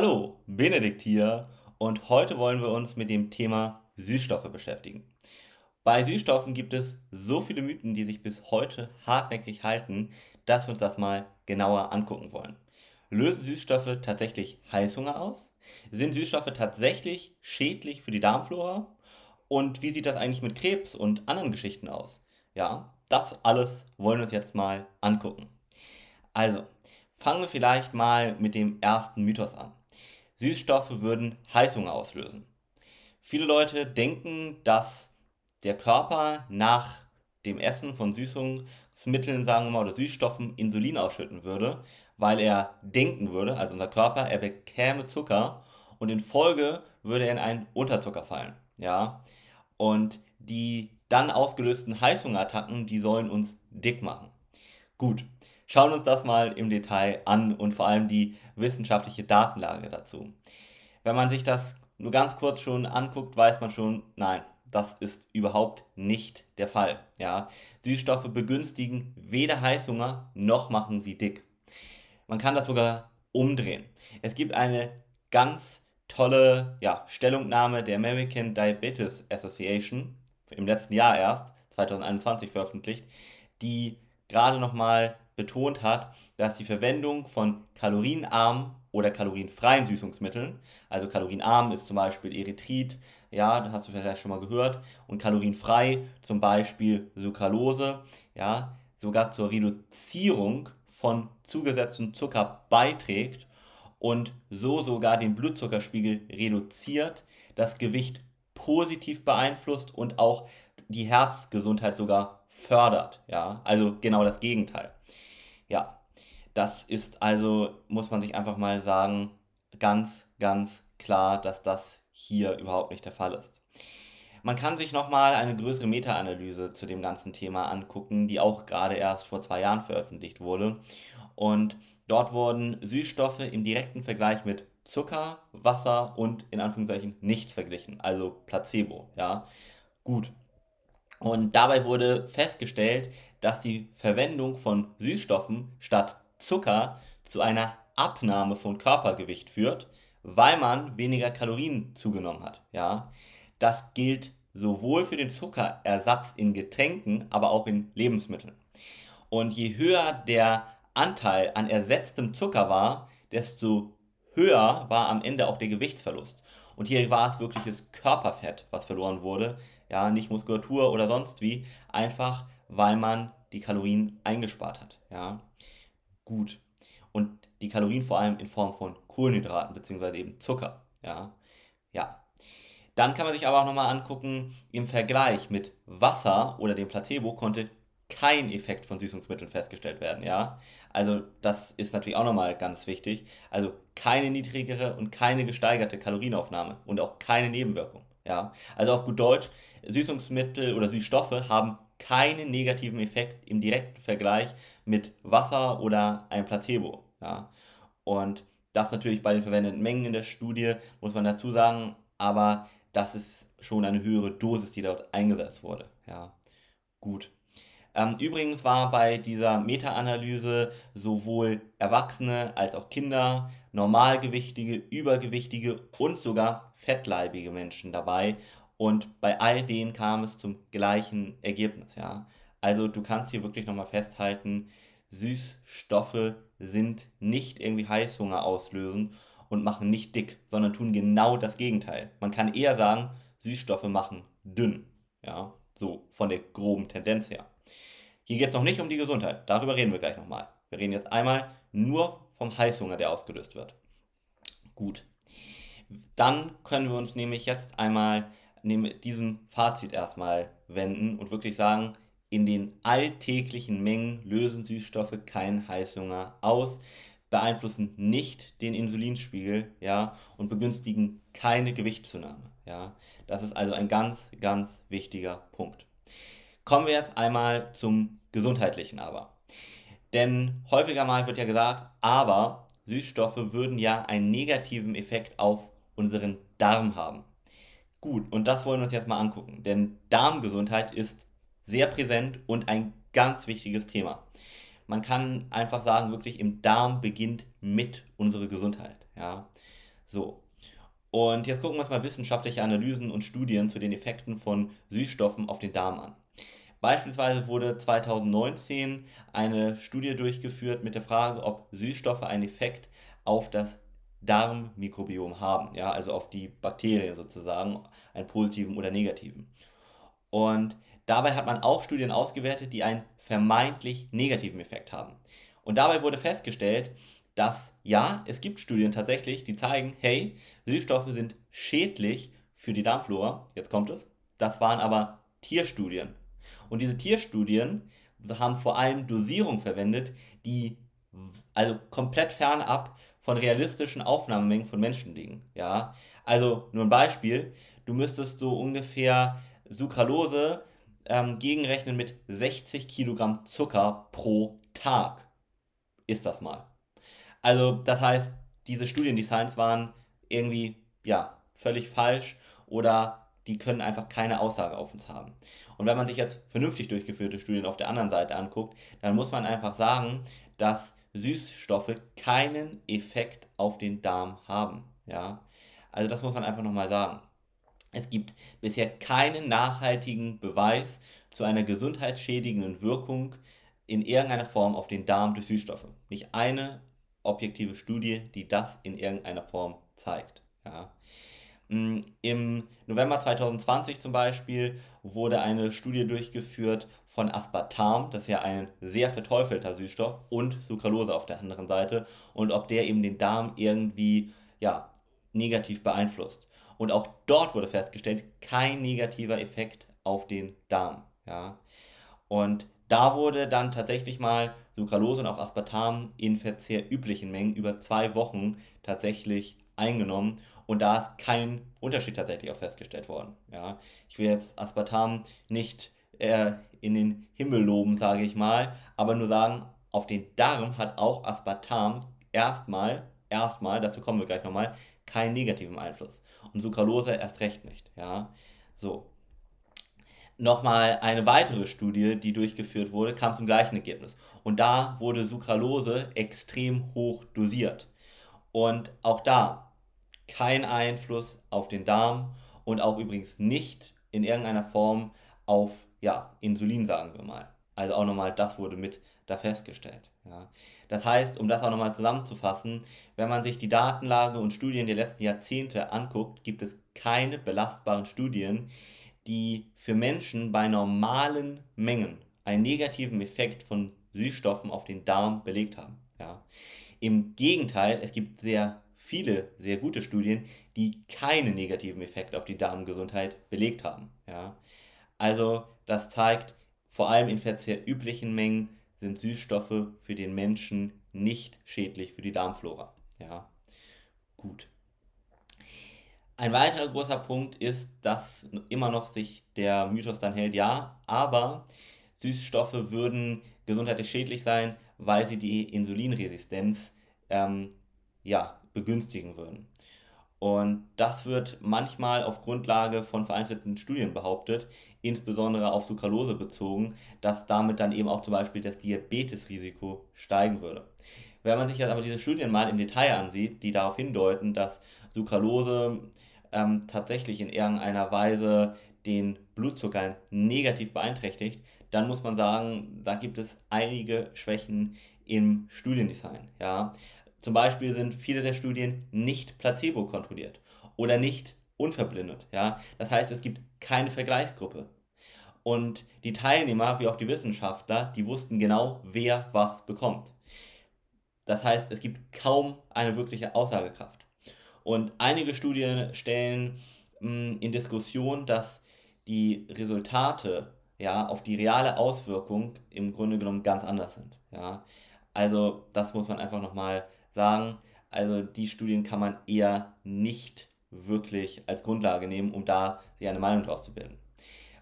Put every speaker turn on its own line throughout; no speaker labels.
Hallo, Benedikt hier und heute wollen wir uns mit dem Thema Süßstoffe beschäftigen. Bei Süßstoffen gibt es so viele Mythen, die sich bis heute hartnäckig halten, dass wir uns das mal genauer angucken wollen. Lösen Süßstoffe tatsächlich Heißhunger aus? Sind Süßstoffe tatsächlich schädlich für die Darmflora? Und wie sieht das eigentlich mit Krebs und anderen Geschichten aus? Ja, das alles wollen wir uns jetzt mal angucken. Also, fangen wir vielleicht mal mit dem ersten Mythos an. Süßstoffe würden Heißhunger auslösen. Viele Leute denken, dass der Körper nach dem Essen von Süßungsmitteln, sagen wir mal, oder Süßstoffen Insulin ausschütten würde, weil er denken würde, also unser Körper, er bekäme Zucker und in Folge würde er in einen Unterzucker fallen. Ja? Und die dann ausgelösten Heißhungerattacken, die sollen uns dick machen. Gut, schauen uns das mal im Detail an und vor allem die wissenschaftliche Datenlage dazu. Wenn man sich das nur ganz kurz schon anguckt, weiß man schon, nein, das ist überhaupt nicht der Fall. Ja? Süßstoffe begünstigen weder Heißhunger noch machen sie dick. Man kann das sogar umdrehen. Es gibt eine ganz tolle ja, Stellungnahme der American Diabetes Association im letzten Jahr erst, 2021 veröffentlicht, die gerade nochmal betont hat, dass die Verwendung von kalorienarmen oder kalorienfreien Süßungsmitteln, also kalorienarm ist zum Beispiel Erythrit, ja, das hast du vielleicht schon mal gehört, und kalorienfrei zum Beispiel Sucralose, ja, sogar zur Reduzierung von zugesetztem Zucker beiträgt und so sogar den Blutzuckerspiegel reduziert, das Gewicht positiv beeinflusst und auch die Herzgesundheit sogar fördert, ja, also genau das Gegenteil. Ja, das ist also, muss man sich einfach mal sagen, ganz, ganz klar, dass das hier überhaupt nicht der Fall ist. Man kann sich nochmal eine größere Meta-Analyse zu dem ganzen Thema angucken, die auch gerade erst vor zwei Jahren veröffentlicht wurde. Und dort wurden Süßstoffe im direkten Vergleich mit Zucker, Wasser und in Anführungszeichen nicht verglichen, also Placebo. Ja, gut. Und dabei wurde festgestellt, dass die Verwendung von Süßstoffen statt Zucker zu einer Abnahme von Körpergewicht führt, weil man weniger Kalorien zugenommen hat. Ja, das gilt sowohl für den Zuckerersatz in Getränken, aber auch in Lebensmitteln. Und je höher der Anteil an ersetztem Zucker war, desto höher war am Ende auch der Gewichtsverlust. Und hier war es wirkliches Körperfett, was verloren wurde, ja, nicht Muskulatur oder sonst wie, einfach weil man die Kalorien eingespart hat, ja gut. Und die Kalorien vor allem in Form von Kohlenhydraten bzw. eben Zucker. Ja. ja. Dann kann man sich aber auch nochmal angucken, im Vergleich mit Wasser oder dem Placebo konnte kein Effekt von Süßungsmitteln festgestellt werden, ja. Also das ist natürlich auch nochmal ganz wichtig. Also keine niedrigere und keine gesteigerte Kalorienaufnahme und auch keine Nebenwirkung, ja. Also auf gut Deutsch, Süßungsmittel oder Süßstoffe haben keinen negativen Effekt im direkten Vergleich mit Wasser oder einem Placebo. Ja. Und das natürlich bei den verwendeten Mengen in der Studie, muss man dazu sagen, aber das ist schon eine höhere Dosis, die dort eingesetzt wurde. Ja, gut. Ähm, übrigens war bei dieser Meta-Analyse sowohl Erwachsene als auch Kinder, normalgewichtige, übergewichtige und sogar fettleibige Menschen dabei und bei all denen kam es zum gleichen Ergebnis, ja. Also du kannst hier wirklich nochmal festhalten, Süßstoffe sind nicht irgendwie Heißhunger auslösen und machen nicht dick, sondern tun genau das Gegenteil. Man kann eher sagen, Süßstoffe machen dünn, ja, so von der groben Tendenz her. Hier geht es noch nicht um die Gesundheit, darüber reden wir gleich nochmal. Wir reden jetzt einmal nur vom Heißhunger, der ausgelöst wird. Gut. Dann können wir uns nämlich jetzt einmal neben diesem Fazit erstmal wenden und wirklich sagen, in den alltäglichen Mengen lösen Süßstoffe keinen Heißhunger aus, beeinflussen nicht den Insulinspiegel, ja, und begünstigen keine Gewichtszunahme, ja. Das ist also ein ganz, ganz wichtiger Punkt. Kommen wir jetzt einmal zum gesundheitlichen Aber. Denn häufiger mal wird ja gesagt, aber Süßstoffe würden ja einen negativen Effekt auf unseren Darm haben. Gut, und das wollen wir uns jetzt mal angucken, denn Darmgesundheit ist sehr präsent und ein ganz wichtiges Thema. Man kann einfach sagen, wirklich im Darm beginnt mit unserer Gesundheit. Ja. So. Und jetzt gucken wir uns mal wissenschaftliche Analysen und Studien zu den Effekten von Süßstoffen auf den Darm an. Beispielsweise wurde 2019 eine Studie durchgeführt mit der Frage, ob Süßstoffe einen Effekt auf das Darmmikrobiom haben, ja, also auf die Bakterien sozusagen, einen positiven oder negativen. Und dabei hat man auch Studien ausgewertet, die einen vermeintlich negativen Effekt haben. Und dabei wurde festgestellt, dass ja, es gibt Studien tatsächlich, die zeigen, hey, Süßstoffe sind schädlich für die Darmflora. Jetzt kommt es. Das waren aber Tierstudien. Und diese Tierstudien haben vor allem Dosierungen verwendet, die also komplett fernab von realistischen Aufnahmemengen von Menschen liegen. Ja? Also nur ein Beispiel, du müsstest so ungefähr Sucralose ähm, gegenrechnen mit 60 Kilogramm Zucker pro Tag. Ist das mal. Also das heißt, diese Studiendesigns waren irgendwie ja völlig falsch oder die können einfach keine Aussage auf uns haben. Und wenn man sich jetzt vernünftig durchgeführte Studien auf der anderen Seite anguckt, dann muss man einfach sagen, dass Süßstoffe keinen Effekt auf den Darm haben. Ja? Also das muss man einfach nochmal sagen. Es gibt bisher keinen nachhaltigen Beweis zu einer gesundheitsschädigenden Wirkung in irgendeiner Form auf den Darm durch Süßstoffe. Nicht eine objektive Studie, die das in irgendeiner Form zeigt. Ja. Mm, Im November 2020 zum Beispiel wurde eine Studie durchgeführt von Aspartam, das ist ja ein sehr verteufelter Süßstoff, und Sucralose auf der anderen Seite und ob der eben den Darm irgendwie ja, negativ beeinflusst. Und auch dort wurde festgestellt, kein negativer Effekt auf den Darm. Ja. Und da wurde dann tatsächlich mal Sucralose und auch Aspartam in verzehrüblichen Mengen über zwei Wochen tatsächlich eingenommen und da ist kein Unterschied tatsächlich auch festgestellt worden. Ja. Ich will jetzt Aspartam nicht äh, in den Himmel loben, sage ich mal, aber nur sagen, auf den Darm hat auch Aspartam erstmal, erstmal, dazu kommen wir gleich nochmal, keinen negativen Einfluss. Und Sucralose erst recht nicht. Ja. So. Nochmal eine weitere Studie, die durchgeführt wurde, kam zum gleichen Ergebnis. Und da wurde Sucralose extrem hoch dosiert. Und auch da kein Einfluss auf den Darm und auch übrigens nicht in irgendeiner Form auf ja, Insulin, sagen wir mal. Also auch nochmal, das wurde mit da festgestellt. Ja. Das heißt, um das auch nochmal zusammenzufassen, wenn man sich die Datenlage und Studien der letzten Jahrzehnte anguckt, gibt es keine belastbaren Studien, die für Menschen bei normalen Mengen einen negativen Effekt von Süßstoffen auf den Darm belegt haben. Ja. Im Gegenteil, es gibt sehr viele sehr gute Studien, die keinen negativen Effekt auf die Darmgesundheit belegt haben. Ja. Also das zeigt, vor allem in verzehrüblichen Mengen sind Süßstoffe für den Menschen nicht schädlich für die Darmflora. Ja. Gut. Ein weiterer großer Punkt ist, dass immer noch sich der Mythos dann hält, ja, aber Süßstoffe würden gesundheitlich schädlich sein, weil sie die Insulinresistenz ähm, ja, begünstigen würden. Und das wird manchmal auf Grundlage von vereinzelten Studien behauptet, insbesondere auf Sucralose bezogen, dass damit dann eben auch zum Beispiel das Diabetesrisiko steigen würde. Wenn man sich jetzt aber diese Studien mal im Detail ansieht, die darauf hindeuten, dass Sucralose ähm, tatsächlich in irgendeiner Weise den Blutzucker negativ beeinträchtigt, dann muss man sagen, da gibt es einige Schwächen im Studiendesign. Ja. Zum Beispiel sind viele der Studien nicht placebo kontrolliert oder nicht unverblindet. Ja. Das heißt, es gibt keine Vergleichsgruppe. Und die Teilnehmer, wie auch die Wissenschaftler, die wussten genau, wer was bekommt. Das heißt, es gibt kaum eine wirkliche Aussagekraft. Und einige Studien stellen mh, mm, in Diskussion, dass die Resultate ja, auf die reale Auswirkung im Grunde genommen ganz anders sind. Ja. Also das muss man einfach nochmal sagen. Also die Studien kann man eher nicht wirklich als Grundlage nehmen, um da eine Meinung daraus zu bilden.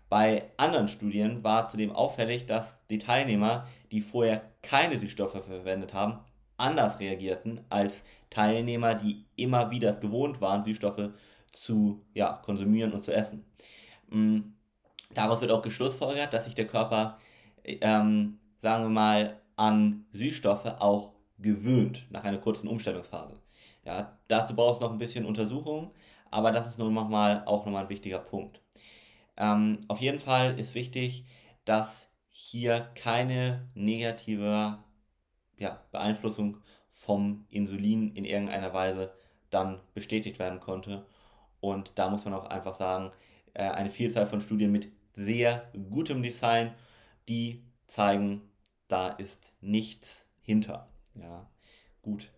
Bei anderen Studien war zudem auffällig, dass die Teilnehmer, die vorher keine Süßstoffe verwendet haben, anders reagierten als Teilnehmer, die immer wieder es gewohnt waren, Süßstoffe zu ja, konsumieren und zu essen. Mm, daraus wird auch geschlussfolgert, dass sich der Körper, ähm, sagen wir mal, an Süßstoffe auch gewöhnt nach einer kurzen Umstellungsphase. Ja, dazu brauchst du noch ein bisschen Untersuchung, aber das ist nun nochmal auch nochmal ein wichtiger Punkt. Ähm, auf jeden Fall ist wichtig, dass hier keine negative ja, Beeinflussung vom Insulin in irgendeiner Weise dann bestätigt werden konnte. Und da muss man auch einfach sagen, äh, eine Vielzahl von Studien mit sehr gutem Design, die zeigen, da ist nichts hinter. Ja, gut.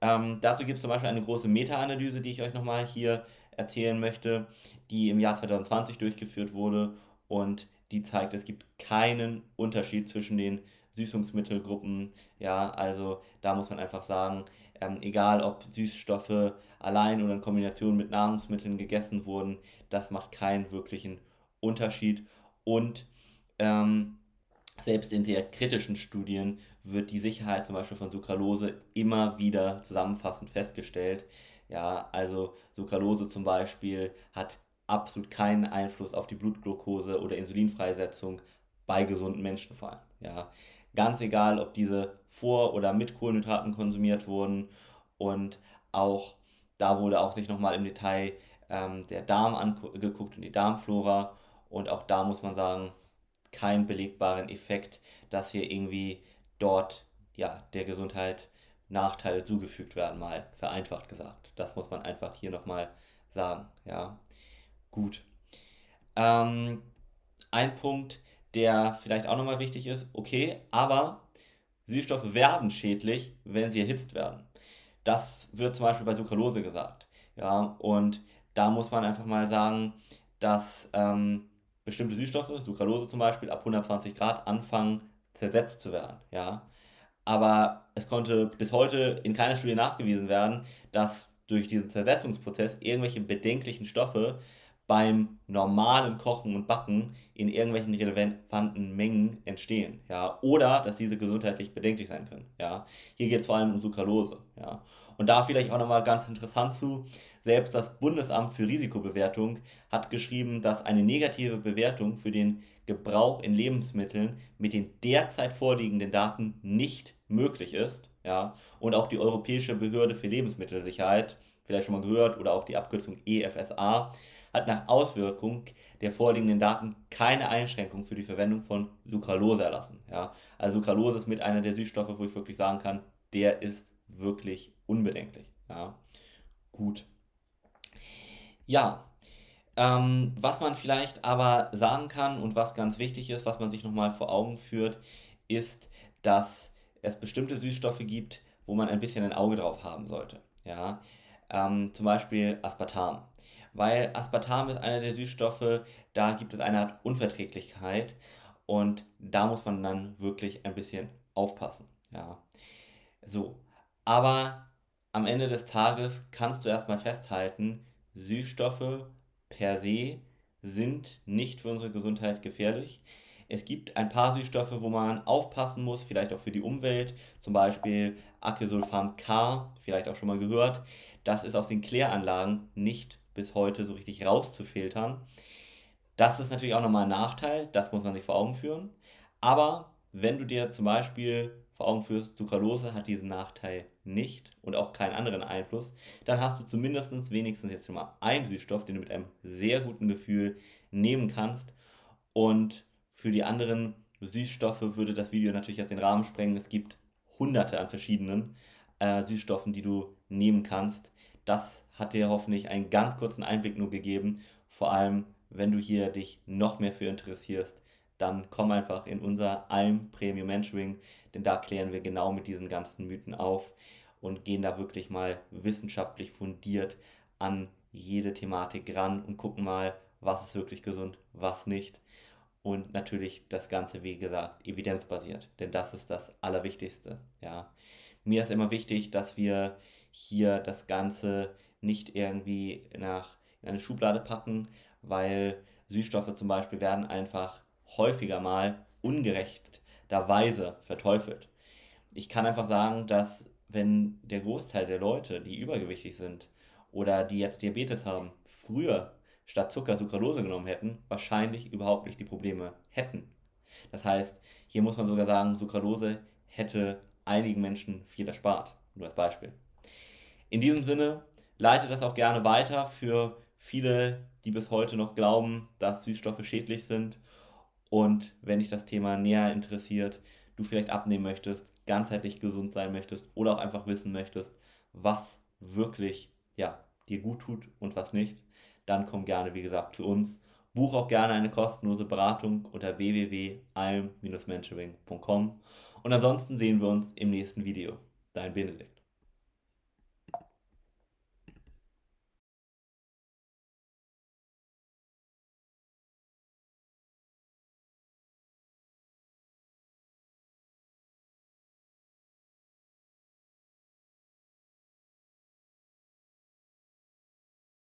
Ähm, dazu gibt es zum Beispiel eine große Meta-Analyse, die ich euch nochmal hier erzählen möchte, die im Jahr 2020 durchgeführt wurde und die zeigt, es gibt keinen Unterschied zwischen den Süßungsmittelgruppen. Ja, also da muss man einfach sagen, ähm, egal ob Süßstoffe allein oder in Kombination mit Nahrungsmitteln gegessen wurden, das macht keinen wirklichen Unterschied. Und ähm, selbst in sehr kritischen Studien wird die Sicherheit zum Beispiel von Sucralose immer wieder zusammenfassend festgestellt. Ja, also Sucralose zum Beispiel hat absolut keinen Einfluss auf die Blutglucose oder Insulinfreisetzung bei gesunden Menschen vor allem. Ja, ganz egal, ob diese vor oder mit Kohlenhydraten konsumiert wurden und auch da wurde auch sich nochmal im Detail ähm, der Darm angeguckt und die Darmflora und auch da muss man sagen, keinen belegbaren Effekt, dass hier irgendwie dort ja, der Gesundheit Nachteile zugefügt werden, mal vereinfacht gesagt. Das muss man einfach hier nochmal sagen. Ja, gut. Ähm, ein Punkt, der vielleicht auch nochmal wichtig ist, okay, aber Süßstoffe werden schädlich, wenn sie erhitzt werden. Das wird zum Beispiel bei Sucralose gesagt. Ja, und da muss man einfach mal sagen, dass ähm, bestimmte Süßstoffe, Sucralose zum Beispiel, ab 120 Grad anfangen zersetzt zu werden. Ja? Aber es konnte bis heute in keiner Studie nachgewiesen werden, dass durch diesen Zersetzungsprozess irgendwelche bedenklichen Stoffe beim normalen Kochen und Backen in irgendwelchen relevanten Mengen entstehen, ja, oder dass diese gesundheitlich bedenklich sein können, ja. Hier geht es vor allem um Sucralose, ja. Und da vielleicht auch nochmal ganz interessant zu, selbst das Bundesamt für Risikobewertung hat geschrieben, dass eine negative Bewertung für den Gebrauch in Lebensmitteln mit den derzeit vorliegenden Daten nicht möglich ist. Ja? Und auch die Europäische Behörde für Lebensmittelsicherheit, vielleicht schon mal gehört, oder auch die Abkürzung EFSA, hat nach Auswirkung der vorliegenden Daten keine Einschränkung für die Verwendung von Sucralose erlassen. Ja? Also Sucralose ist mit einer der Süßstoffe, wo ich wirklich sagen kann, der ist wirklich unbedenklich. Ja? Gut. Ja, ähm, was man vielleicht aber sagen kann und was ganz wichtig ist, was man sich nochmal vor Augen führt, ist, dass es bestimmte Süßstoffe gibt, wo man ein bisschen ein Auge drauf haben sollte. Ja? Ähm, zum Beispiel Aspartam. Weil Aspartam ist einer der Süßstoffe, da gibt es eine Art Unverträglichkeit und da muss man dann wirklich ein bisschen aufpassen. Ja. So, aber am Ende des Tages kannst du erstmal festhalten, Süßstoffe per se sind nicht für unsere Gesundheit gefährlich. Es gibt ein paar Süßstoffe, wo man aufpassen muss, vielleicht auch für die Umwelt, zum Beispiel Acesulfam K, vielleicht auch schon mal gehört. Das ist aus den Kläranlagen nicht bis heute so richtig rauszufiltern. Das ist natürlich auch nochmal ein Nachteil, das muss man sich vor Augen führen. Aber wenn du dir zum Beispiel vor Augen führst, Sucralose hat diesen Nachteil nicht und auch keinen anderen Einfluss, dann hast du zumindest wenigstens jetzt schon mal einen Süßstoff, den du mit einem sehr guten Gefühl nehmen kannst. Und für die anderen Süßstoffe würde das Video natürlich jetzt den Rahmen sprengen. Es gibt hunderte an verschiedenen äh, Süßstoffen, die du nehmen kannst. Das hat dir hoffentlich einen ganz kurzen Einblick nur gegeben. Vor allem, wenn du hier dich noch mehr für interessierst, dann komm einfach in unser Alm Premium Mentoring, denn da klären wir genau mit diesen ganzen Mythen auf und gehen da wirklich mal wissenschaftlich fundiert an jede Thematik ran und gucken mal, was ist wirklich gesund, was nicht. Und natürlich das Ganze, wie gesagt, evidenzbasiert, denn das ist das Allerwichtigste. Ja. Mir ist immer wichtig, dass wir hier das Ganze nicht irgendwie nach in eine Schublade packen, weil Süßstoffe zum Beispiel werden einfach häufiger mal ungerechterweise verteufelt. Ich kann einfach sagen, dass wenn der Großteil der Leute, die übergewichtig sind oder die jetzt Diabetes haben, früher statt Zucker Sucralose genommen hätten, wahrscheinlich überhaupt nicht die Probleme hätten. Das heißt, hier muss man sogar sagen, Sucralose hätte einigen Menschen viel erspart. Nur als Beispiel. In diesem Sinne, leite das auch gerne weiter für viele, die bis heute noch glauben, dass Süßstoffe schädlich sind. Und wenn dich das Thema näher interessiert, du vielleicht abnehmen möchtest, ganzheitlich gesund sein möchtest oder auch einfach wissen möchtest, was wirklich ja, dir gut tut und was nicht, dann komm gerne, wie gesagt, zu uns. Buch auch gerne eine kostenlose Beratung unter www.alm-mentoring.com. Und ansonsten sehen wir uns im nächsten Video. Dein Benedikt.